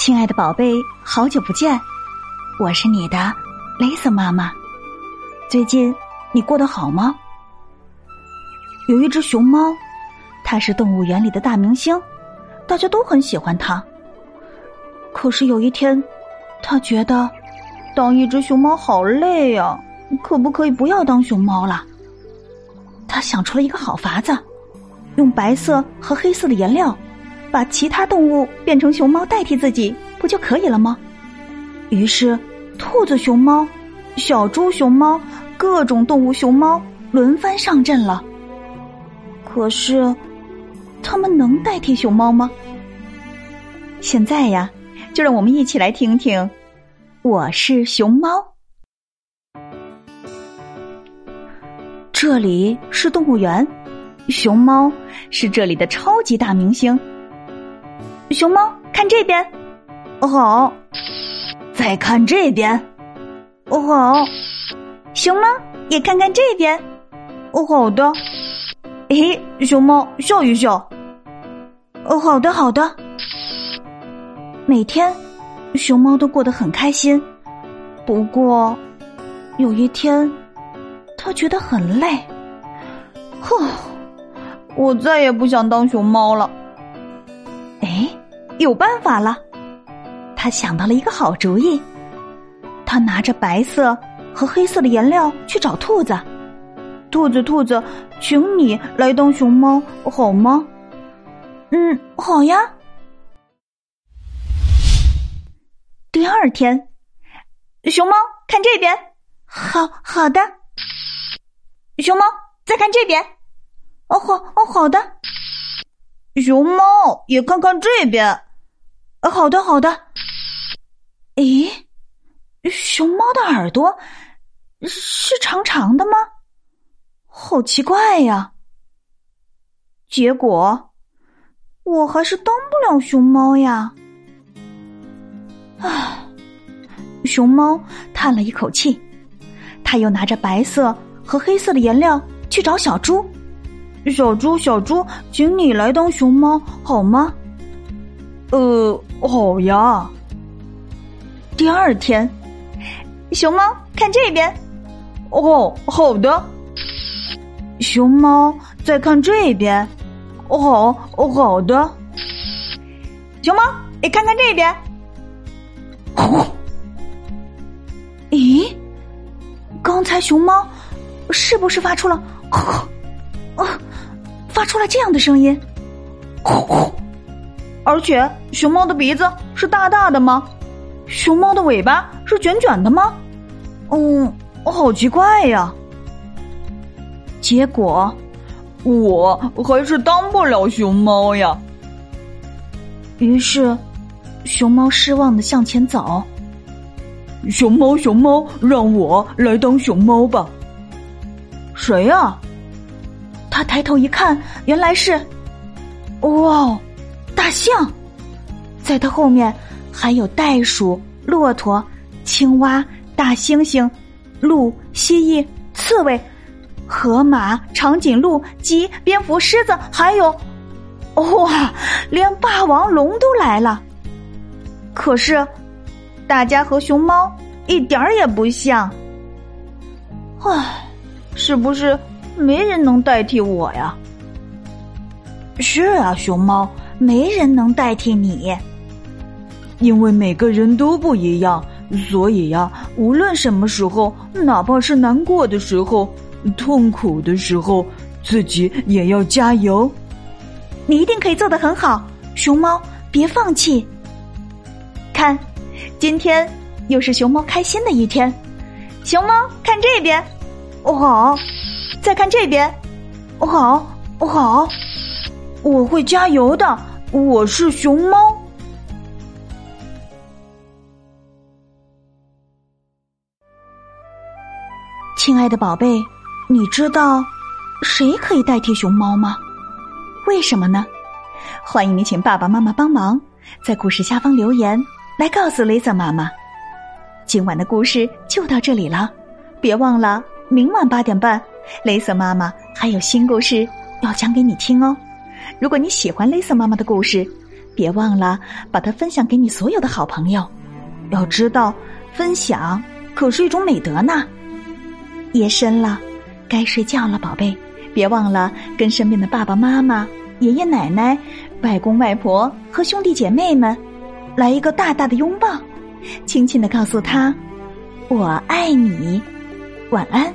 亲爱的宝贝，好久不见，我是你的 Lisa 妈妈。最近你过得好吗？有一只熊猫，它是动物园里的大明星，大家都很喜欢它。可是有一天，它觉得当一只熊猫好累呀，可不可以不要当熊猫了？他想出了一个好法子，用白色和黑色的颜料。把其他动物变成熊猫代替自己，不就可以了吗？于是，兔子熊猫、小猪熊猫、各种动物熊猫轮番上阵了。可是，他们能代替熊猫吗？现在呀，就让我们一起来听听。我是熊猫，这里是动物园，熊猫是这里的超级大明星。熊猫，看这边，好；再看这边，好；熊猫也看看这边，好的。嘿，熊猫笑一笑，哦，好的，好的。每天，熊猫都过得很开心。不过，有一天，它觉得很累。哼，我再也不想当熊猫了。有办法了，他想到了一个好主意。他拿着白色和黑色的颜料去找兔子。兔子，兔子，请你来当熊猫好吗？嗯，好呀。第二天，熊猫看这边，好好的。熊猫再看这边，哦好哦好的。熊猫也看看这边。好的，好的。咦，熊猫的耳朵是长长的吗？好奇怪呀！结果我还是当不了熊猫呀。唉，熊猫叹了一口气，他又拿着白色和黑色的颜料去找小猪。小猪，小猪，请你来当熊猫好吗？呃。好呀。第二天，熊猫看这边。哦，好的。熊猫再看这边。哦，好的。熊猫，你看看这边。咦，刚才熊猫是不是发出了啊？发出了这样的声音？而且，熊猫的鼻子是大大的吗？熊猫的尾巴是卷卷的吗？嗯，好奇怪呀！结果，我还是当不了熊猫呀。于是，熊猫失望的向前走。熊猫，熊猫，让我来当熊猫吧。谁呀？他抬头一看，原来是，哇！大象，在它后面还有袋鼠、骆驼、青蛙、大猩猩、鹿、蜥蜴、刺猬、河马、长颈鹿、鸡、蝙蝠、狮子，还有，哇，连霸王龙都来了。可是，大家和熊猫一点儿也不像。唉，是不是没人能代替我呀？是啊，熊猫。没人能代替你，因为每个人都不一样，所以呀，无论什么时候，哪怕是难过的时候、痛苦的时候，自己也要加油。你一定可以做得很好，熊猫，别放弃。看，今天又是熊猫开心的一天。熊猫，看这边，哦好，再看这边，哦好，哦好，我会加油的。我是熊猫，亲爱的宝贝，你知道谁可以代替熊猫吗？为什么呢？欢迎你请爸爸妈妈帮忙，在故事下方留言来告诉雷瑟妈妈。今晚的故事就到这里了，别忘了明晚八点半，雷瑟妈妈还有新故事要讲给你听哦。如果你喜欢 Lisa 妈妈的故事，别忘了把它分享给你所有的好朋友。要知道，分享可是一种美德呢。夜深了，该睡觉了，宝贝。别忘了跟身边的爸爸妈妈、爷爷奶奶、外公外婆和兄弟姐妹们来一个大大的拥抱，轻轻的告诉他：“我爱你。”晚安。